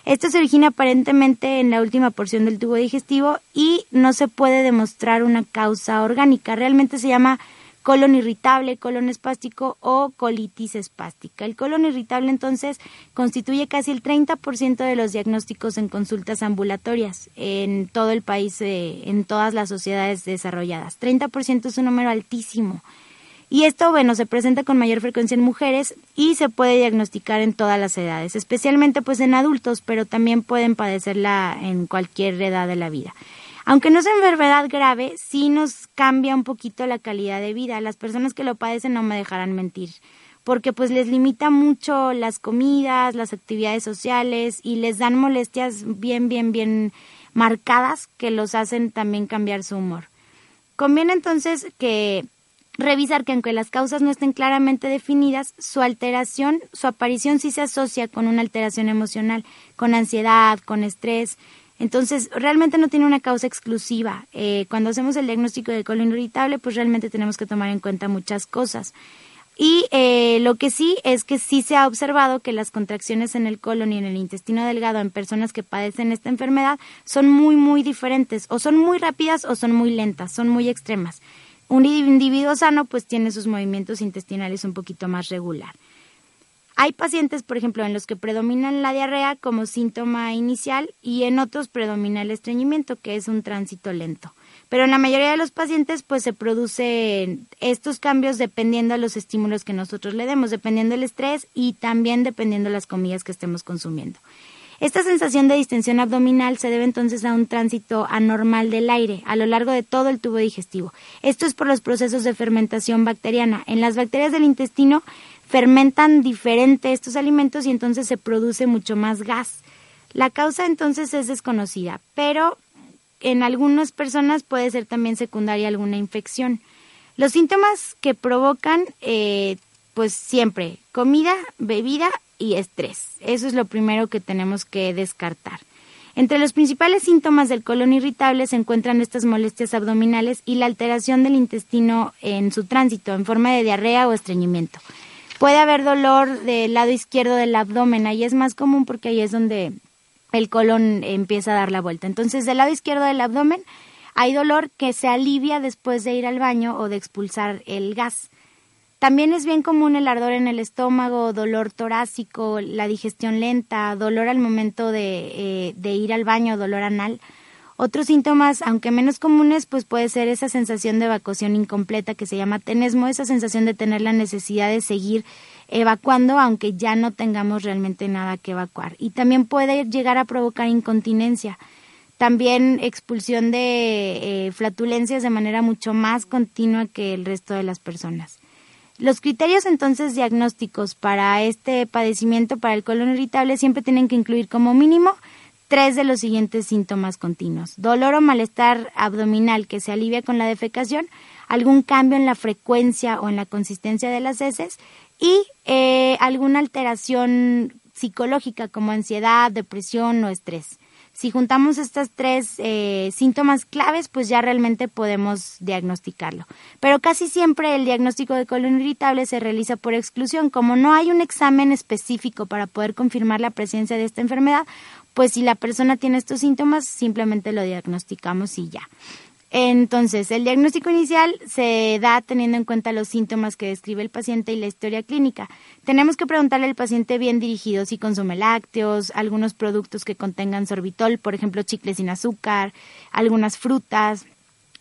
Esto se origina aparentemente en la última porción del tubo digestivo y no se puede demostrar una causa orgánica. Realmente se llama colon irritable, colon espástico o colitis espástica. El colon irritable entonces constituye casi el 30% de los diagnósticos en consultas ambulatorias en todo el país, eh, en todas las sociedades desarrolladas. 30% es un número altísimo. Y esto, bueno, se presenta con mayor frecuencia en mujeres y se puede diagnosticar en todas las edades, especialmente pues en adultos, pero también pueden padecerla en cualquier edad de la vida. Aunque no es enfermedad grave, sí nos cambia un poquito la calidad de vida. Las personas que lo padecen no me dejarán mentir, porque pues les limita mucho las comidas, las actividades sociales y les dan molestias bien, bien, bien marcadas que los hacen también cambiar su humor. Conviene entonces que revisar que aunque las causas no estén claramente definidas, su alteración, su aparición sí se asocia con una alteración emocional, con ansiedad, con estrés, entonces, realmente no tiene una causa exclusiva. Eh, cuando hacemos el diagnóstico de colon irritable, pues realmente tenemos que tomar en cuenta muchas cosas. Y eh, lo que sí es que sí se ha observado que las contracciones en el colon y en el intestino delgado en personas que padecen esta enfermedad son muy, muy diferentes. O son muy rápidas o son muy lentas, son muy extremas. Un individuo sano pues tiene sus movimientos intestinales un poquito más regular. Hay pacientes, por ejemplo, en los que predomina la diarrea como síntoma inicial y en otros predomina el estreñimiento, que es un tránsito lento. Pero en la mayoría de los pacientes, pues se producen estos cambios dependiendo de los estímulos que nosotros le demos, dependiendo del estrés y también dependiendo de las comidas que estemos consumiendo. Esta sensación de distensión abdominal se debe entonces a un tránsito anormal del aire a lo largo de todo el tubo digestivo. Esto es por los procesos de fermentación bacteriana. En las bacterias del intestino fermentan diferente estos alimentos y entonces se produce mucho más gas. La causa entonces es desconocida, pero en algunas personas puede ser también secundaria alguna infección. Los síntomas que provocan, eh, pues siempre, comida, bebida y estrés. Eso es lo primero que tenemos que descartar. Entre los principales síntomas del colon irritable se encuentran estas molestias abdominales y la alteración del intestino en su tránsito, en forma de diarrea o estreñimiento. Puede haber dolor del lado izquierdo del abdomen, ahí es más común porque ahí es donde el colon empieza a dar la vuelta. Entonces, del lado izquierdo del abdomen hay dolor que se alivia después de ir al baño o de expulsar el gas. También es bien común el ardor en el estómago, dolor torácico, la digestión lenta, dolor al momento de, eh, ir al baño, dolor anal. Otros síntomas, aunque menos comunes, pues puede ser esa sensación de evacuación incompleta que se llama tenesmo, esa sensación de tener la necesidad de seguir evacuando aunque ya no tengamos realmente nada que evacuar. Y también puede llegar a provocar incontinencia. También expulsión de eh, flatulencias de manera mucho más continua que el resto de las personas. Los criterios entonces diagnósticos para este padecimiento, para el colon irritable, siempre tienen que incluir como mínimo tres de los siguientes síntomas continuos. Dolor o malestar abdominal que se alivia con la defecación, algún cambio en la frecuencia o en la consistencia de las heces y eh, alguna alteración psicológica como ansiedad, depresión o estrés. Si juntamos estos tres eh, síntomas claves, pues ya realmente podemos diagnosticarlo. Pero casi siempre el diagnóstico de colon irritable se realiza por exclusión. Como no hay un examen específico para poder confirmar la presencia de esta enfermedad, pues si la persona tiene estos síntomas, simplemente lo diagnosticamos y ya. Entonces, el diagnóstico inicial se da teniendo en cuenta los síntomas que describe el paciente y la historia clínica. Tenemos que preguntarle al paciente bien dirigido si consume lácteos, algunos productos que contengan sorbitol, por ejemplo, chicles sin azúcar, algunas frutas,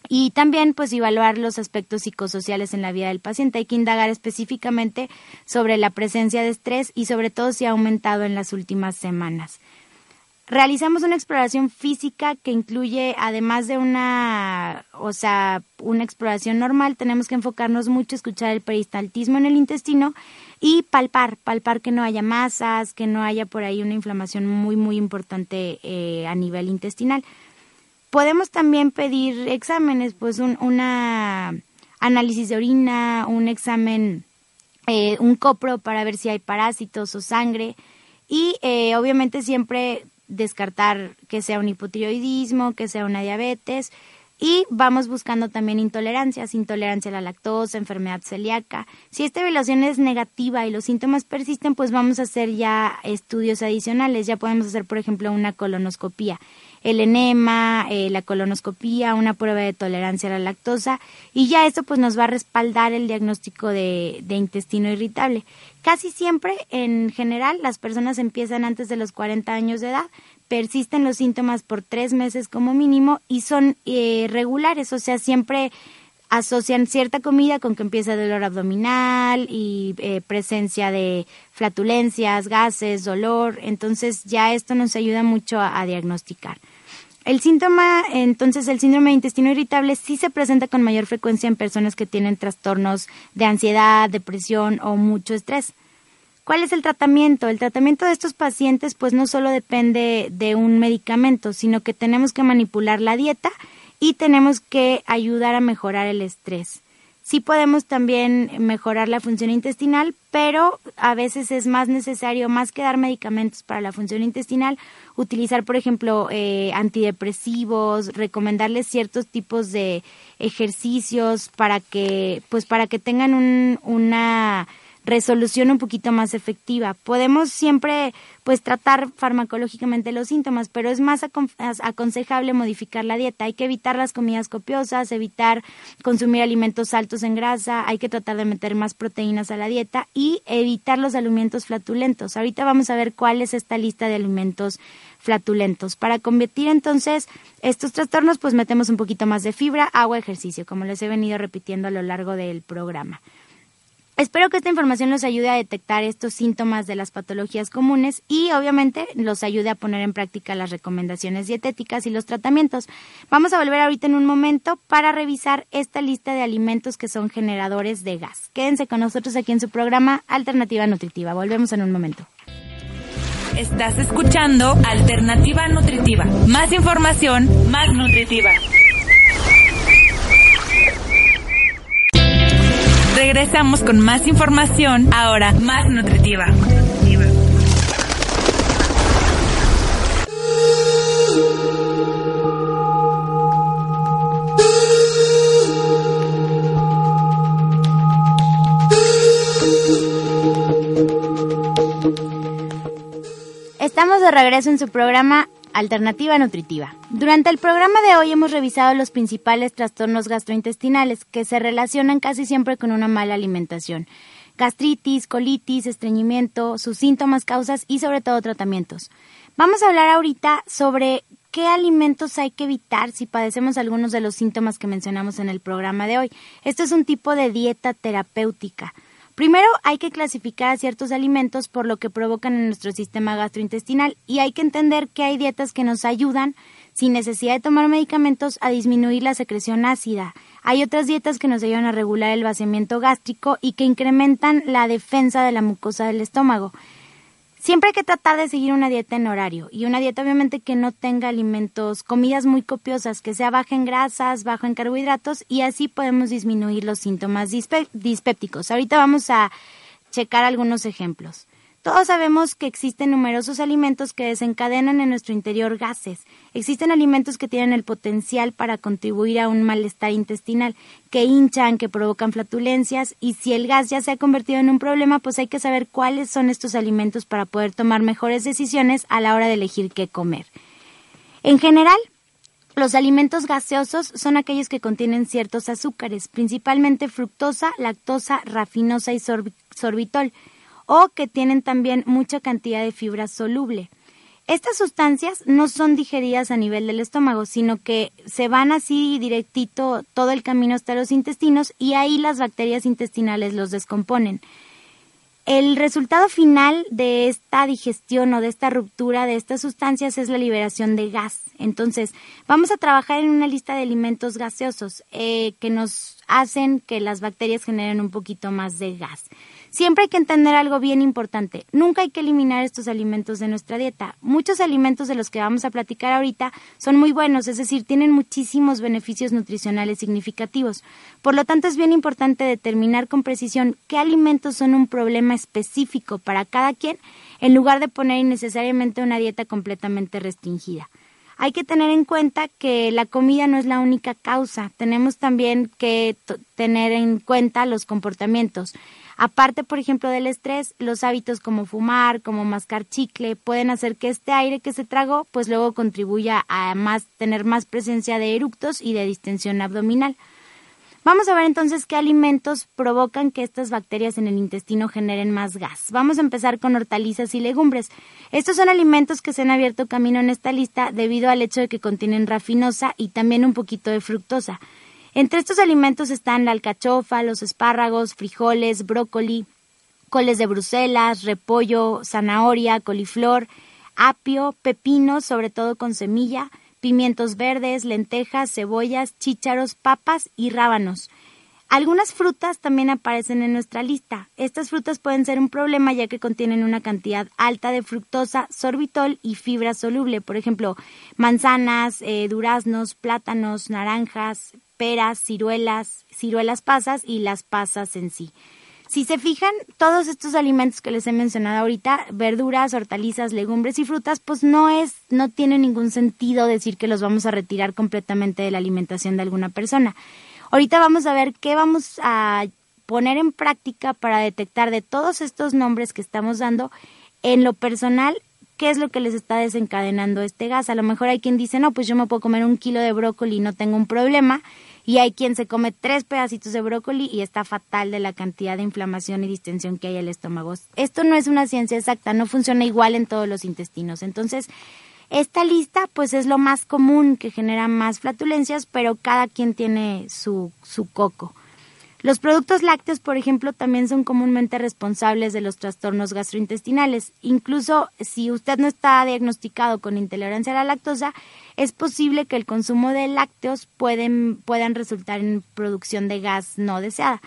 y también pues evaluar los aspectos psicosociales en la vida del paciente. Hay que indagar específicamente sobre la presencia de estrés y sobre todo si ha aumentado en las últimas semanas. Realizamos una exploración física que incluye, además de una, o sea, una exploración normal, tenemos que enfocarnos mucho, escuchar el peristaltismo en el intestino y palpar, palpar que no haya masas, que no haya por ahí una inflamación muy, muy importante eh, a nivel intestinal. Podemos también pedir exámenes, pues un una análisis de orina, un examen, eh, un copro para ver si hay parásitos o sangre. Y eh, obviamente siempre descartar que sea un hipotiroidismo, que sea una diabetes y vamos buscando también intolerancias, intolerancia a la lactosa, enfermedad celíaca. Si esta evaluación es negativa y los síntomas persisten, pues vamos a hacer ya estudios adicionales. Ya podemos hacer, por ejemplo, una colonoscopía, el enema, eh, la colonoscopía, una prueba de tolerancia a la lactosa y ya esto pues nos va a respaldar el diagnóstico de, de intestino irritable. Casi siempre, en general, las personas empiezan antes de los 40 años de edad, persisten los síntomas por tres meses como mínimo y son eh, regulares, o sea, siempre asocian cierta comida con que empieza dolor abdominal y eh, presencia de flatulencias, gases, dolor, entonces ya esto nos ayuda mucho a, a diagnosticar. El síntoma, entonces, el síndrome de intestino irritable sí se presenta con mayor frecuencia en personas que tienen trastornos de ansiedad, depresión o mucho estrés. ¿Cuál es el tratamiento? El tratamiento de estos pacientes pues no solo depende de un medicamento, sino que tenemos que manipular la dieta y tenemos que ayudar a mejorar el estrés. Sí podemos también mejorar la función intestinal, pero a veces es más necesario, más que dar medicamentos para la función intestinal, utilizar, por ejemplo, eh, antidepresivos, recomendarles ciertos tipos de ejercicios para que, pues, para que tengan un, una resolución un poquito más efectiva. Podemos siempre pues tratar farmacológicamente los síntomas, pero es más aconsejable modificar la dieta. Hay que evitar las comidas copiosas, evitar consumir alimentos altos en grasa, hay que tratar de meter más proteínas a la dieta y evitar los alimentos flatulentos. Ahorita vamos a ver cuál es esta lista de alimentos flatulentos. Para combatir entonces estos trastornos, pues metemos un poquito más de fibra, agua, ejercicio, como les he venido repitiendo a lo largo del programa. Espero que esta información los ayude a detectar estos síntomas de las patologías comunes y obviamente los ayude a poner en práctica las recomendaciones dietéticas y los tratamientos. Vamos a volver ahorita en un momento para revisar esta lista de alimentos que son generadores de gas. Quédense con nosotros aquí en su programa Alternativa Nutritiva. Volvemos en un momento. Estás escuchando Alternativa Nutritiva. Más información, más nutritiva. Regresamos con más información, ahora más nutritiva. Estamos de regreso en su programa Alternativa Nutritiva. Durante el programa de hoy hemos revisado los principales trastornos gastrointestinales que se relacionan casi siempre con una mala alimentación. Gastritis, colitis, estreñimiento, sus síntomas, causas y sobre todo tratamientos. Vamos a hablar ahorita sobre qué alimentos hay que evitar si padecemos algunos de los síntomas que mencionamos en el programa de hoy. Esto es un tipo de dieta terapéutica. Primero hay que clasificar a ciertos alimentos por lo que provocan en nuestro sistema gastrointestinal y hay que entender que hay dietas que nos ayudan sin necesidad de tomar medicamentos a disminuir la secreción ácida. Hay otras dietas que nos ayudan a regular el vaciamiento gástrico y que incrementan la defensa de la mucosa del estómago. Siempre hay que tratar de seguir una dieta en horario y una dieta obviamente que no tenga alimentos, comidas muy copiosas, que sea baja en grasas, baja en carbohidratos y así podemos disminuir los síntomas dispépticos. Ahorita vamos a checar algunos ejemplos. Todos sabemos que existen numerosos alimentos que desencadenan en nuestro interior gases. Existen alimentos que tienen el potencial para contribuir a un malestar intestinal, que hinchan, que provocan flatulencias, y si el gas ya se ha convertido en un problema, pues hay que saber cuáles son estos alimentos para poder tomar mejores decisiones a la hora de elegir qué comer. En general, los alimentos gaseosos son aquellos que contienen ciertos azúcares, principalmente fructosa, lactosa, rafinosa y sorbitol o que tienen también mucha cantidad de fibra soluble. Estas sustancias no son digeridas a nivel del estómago, sino que se van así directito todo el camino hasta los intestinos y ahí las bacterias intestinales los descomponen. El resultado final de esta digestión o de esta ruptura de estas sustancias es la liberación de gas. Entonces, vamos a trabajar en una lista de alimentos gaseosos eh, que nos hacen que las bacterias generen un poquito más de gas. Siempre hay que entender algo bien importante. Nunca hay que eliminar estos alimentos de nuestra dieta. Muchos alimentos de los que vamos a platicar ahorita son muy buenos, es decir, tienen muchísimos beneficios nutricionales significativos. Por lo tanto, es bien importante determinar con precisión qué alimentos son un problema específico para cada quien en lugar de poner innecesariamente una dieta completamente restringida hay que tener en cuenta que la comida no es la única causa. Tenemos también que tener en cuenta los comportamientos. Aparte, por ejemplo, del estrés, los hábitos como fumar, como mascar chicle, pueden hacer que este aire que se tragó, pues luego contribuya a más, tener más presencia de eructos y de distensión abdominal. Vamos a ver entonces qué alimentos provocan que estas bacterias en el intestino generen más gas. Vamos a empezar con hortalizas y legumbres. Estos son alimentos que se han abierto camino en esta lista debido al hecho de que contienen rafinosa y también un poquito de fructosa. Entre estos alimentos están la alcachofa, los espárragos, frijoles, brócoli, coles de Bruselas, repollo, zanahoria, coliflor, apio, pepino, sobre todo con semilla, pimientos verdes, lentejas, cebollas, chícharos, papas y rábanos. Algunas frutas también aparecen en nuestra lista. Estas frutas pueden ser un problema ya que contienen una cantidad alta de fructosa, sorbitol y fibra soluble. Por ejemplo, manzanas, eh, duraznos, plátanos, naranjas, peras, ciruelas, ciruelas pasas y las pasas en sí. Si se fijan, todos estos alimentos que les he mencionado ahorita, verduras, hortalizas, legumbres y frutas, pues no es, no tiene ningún sentido decir que los vamos a retirar completamente de la alimentación de alguna persona. Ahorita vamos a ver qué vamos a poner en práctica para detectar de todos estos nombres que estamos dando en lo personal qué es lo que les está desencadenando este gas. A lo mejor hay quien dice, no, pues yo me puedo comer un kilo de brócoli y no tengo un problema y hay quien se come tres pedacitos de brócoli y está fatal de la cantidad de inflamación y distensión que hay en el estómago. Esto no es una ciencia exacta, no funciona igual en todos los intestinos. Entonces, esta lista pues es lo más común que genera más flatulencias, pero cada quien tiene su, su coco. Los productos lácteos, por ejemplo, también son comúnmente responsables de los trastornos gastrointestinales. Incluso si usted no está diagnosticado con intolerancia a la lactosa, es posible que el consumo de lácteos pueden, puedan resultar en producción de gas no deseada.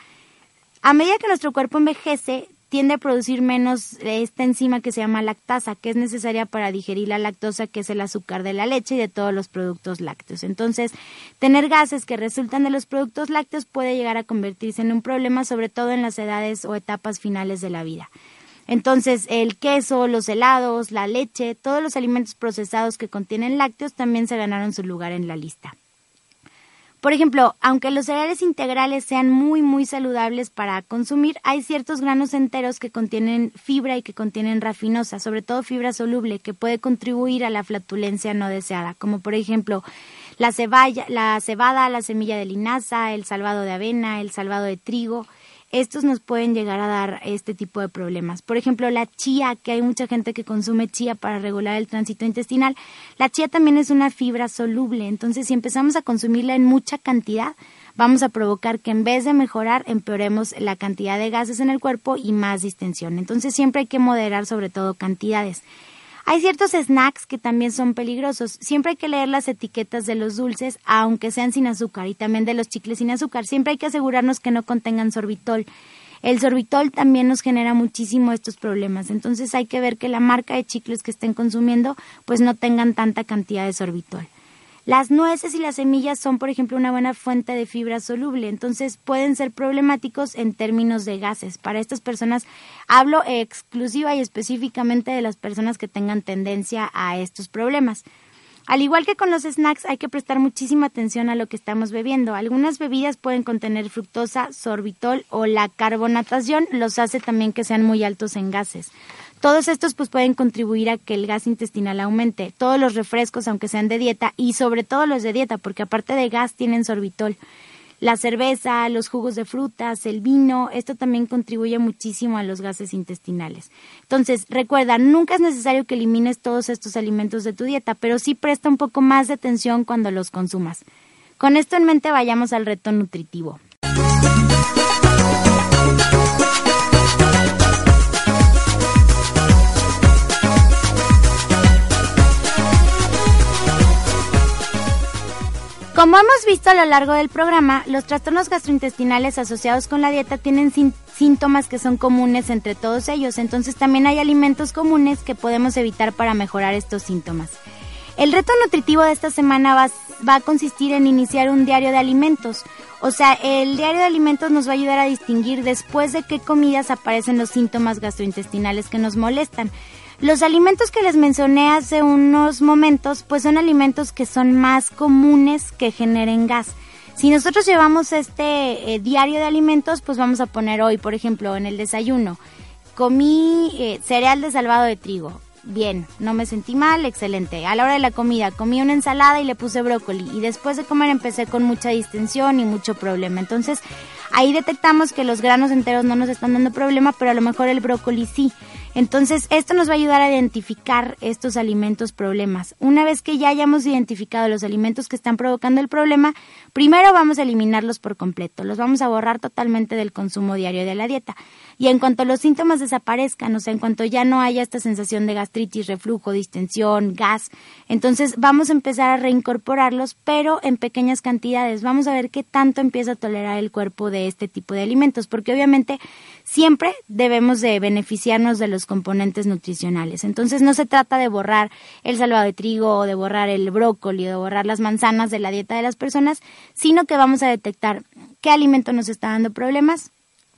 A medida que nuestro cuerpo envejece, tiende a producir menos esta enzima que se llama lactasa, que es necesaria para digerir la lactosa, que es el azúcar de la leche y de todos los productos lácteos. Entonces, tener gases que resultan de los productos lácteos puede llegar a convertirse en un problema, sobre todo en las edades o etapas finales de la vida. Entonces, el queso, los helados, la leche, todos los alimentos procesados que contienen lácteos también se ganaron su lugar en la lista. Por ejemplo, aunque los cereales integrales sean muy muy saludables para consumir, hay ciertos granos enteros que contienen fibra y que contienen rafinosa, sobre todo fibra soluble, que puede contribuir a la flatulencia no deseada, como por ejemplo la, la cebada, la semilla de linaza, el salvado de avena, el salvado de trigo, estos nos pueden llegar a dar este tipo de problemas. Por ejemplo, la chía, que hay mucha gente que consume chía para regular el tránsito intestinal, la chía también es una fibra soluble, entonces si empezamos a consumirla en mucha cantidad, vamos a provocar que en vez de mejorar, empeoremos la cantidad de gases en el cuerpo y más distensión. Entonces siempre hay que moderar sobre todo cantidades. Hay ciertos snacks que también son peligrosos. Siempre hay que leer las etiquetas de los dulces, aunque sean sin azúcar, y también de los chicles sin azúcar. Siempre hay que asegurarnos que no contengan sorbitol. El sorbitol también nos genera muchísimo estos problemas. Entonces hay que ver que la marca de chicles que estén consumiendo pues no tengan tanta cantidad de sorbitol. Las nueces y las semillas son, por ejemplo, una buena fuente de fibra soluble, entonces pueden ser problemáticos en términos de gases. Para estas personas hablo exclusiva y específicamente de las personas que tengan tendencia a estos problemas. Al igual que con los snacks, hay que prestar muchísima atención a lo que estamos bebiendo. Algunas bebidas pueden contener fructosa, sorbitol o la carbonatación los hace también que sean muy altos en gases. Todos estos pues pueden contribuir a que el gas intestinal aumente. Todos los refrescos, aunque sean de dieta, y sobre todo los de dieta, porque aparte de gas tienen sorbitol. La cerveza, los jugos de frutas, el vino, esto también contribuye muchísimo a los gases intestinales. Entonces, recuerda, nunca es necesario que elimines todos estos alimentos de tu dieta, pero sí presta un poco más de atención cuando los consumas. Con esto en mente vayamos al reto nutritivo. Como hemos visto a lo largo del programa, los trastornos gastrointestinales asociados con la dieta tienen síntomas que son comunes entre todos ellos, entonces también hay alimentos comunes que podemos evitar para mejorar estos síntomas. El reto nutritivo de esta semana va, a consistir en iniciar un diario de alimentos. O sea, el diario de alimentos nos va a ayudar a distinguir después de qué comidas aparecen los síntomas gastrointestinales que nos molestan. Los alimentos que les mencioné hace unos momentos, pues son alimentos que son más comunes que generen gas. Si nosotros llevamos este eh, diario de alimentos, pues vamos a poner hoy, por ejemplo, en el desayuno, comí eh, cereal de salvado de trigo. Bien, no me sentí mal, excelente. A la hora de la comida comí una ensalada y le puse brócoli y después de comer empecé con mucha distensión y mucho problema. Entonces ahí detectamos que los granos enteros no nos están dando problema, pero a lo mejor el brócoli sí. Entonces, esto nos va a ayudar a identificar estos alimentos problemas. Una vez que ya hayamos identificado los alimentos que están provocando el problema, primero vamos a eliminarlos por completo, los vamos a borrar totalmente del consumo diario de la dieta. Y en cuanto los síntomas desaparezcan, o sea, en cuanto ya no haya esta sensación de gastritis, reflujo, distensión, gas, entonces vamos a empezar a reincorporarlos, pero en pequeñas cantidades. Vamos a ver qué tanto empieza a tolerar el cuerpo de este tipo de alimentos, porque obviamente siempre debemos de beneficiarnos de los componentes nutricionales. Entonces no se trata de borrar el salvado de trigo o de borrar el brócoli o de borrar las manzanas de la dieta de las personas, sino que vamos a detectar qué alimento nos está dando problemas,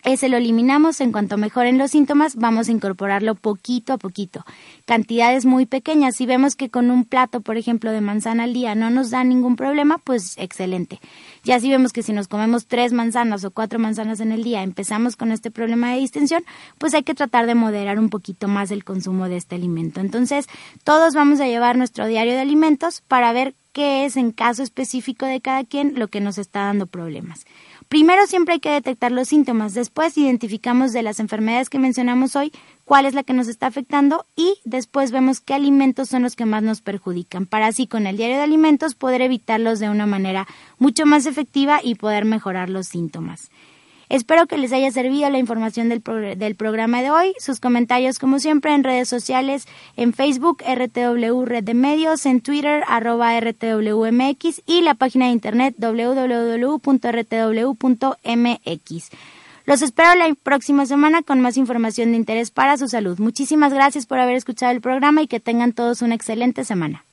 ese lo eliminamos, en cuanto mejoren los síntomas vamos a incorporarlo poquito a poquito, cantidades muy pequeñas. Si vemos que con un plato, por ejemplo, de manzana al día no nos da ningún problema, pues excelente. Ya si vemos que si nos comemos tres manzanas o cuatro manzanas en el día empezamos con este problema de distensión, pues hay que tratar de moderar un poquito más el consumo de este alimento. Entonces, todos vamos a llevar nuestro diario de alimentos para ver qué es en caso específico de cada quien lo que nos está dando problemas. Primero siempre hay que detectar los síntomas, después identificamos de las enfermedades que mencionamos hoy cuál es la que nos está afectando y después vemos qué alimentos son los que más nos perjudican, para así con el diario de alimentos poder evitarlos de una manera mucho más efectiva y poder mejorar los síntomas. Espero que les haya servido la información del, del, programa de hoy. Sus comentarios, como siempre, en redes sociales, en Facebook, RTW Red de Medios, en Twitter, arroba RTWMX y la página de internet www.rtw.mx. Los espero la próxima semana con más información de interés para su salud. Muchísimas gracias por haber escuchado el programa y que tengan todos una excelente semana.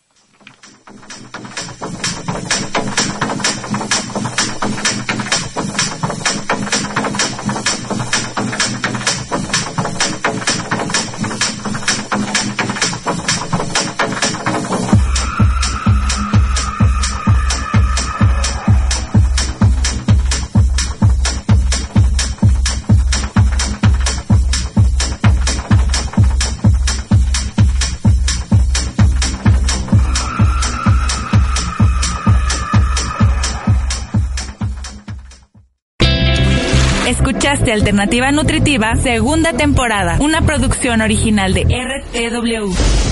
Alternativa Nutritiva, segunda temporada, una producción original de RTW.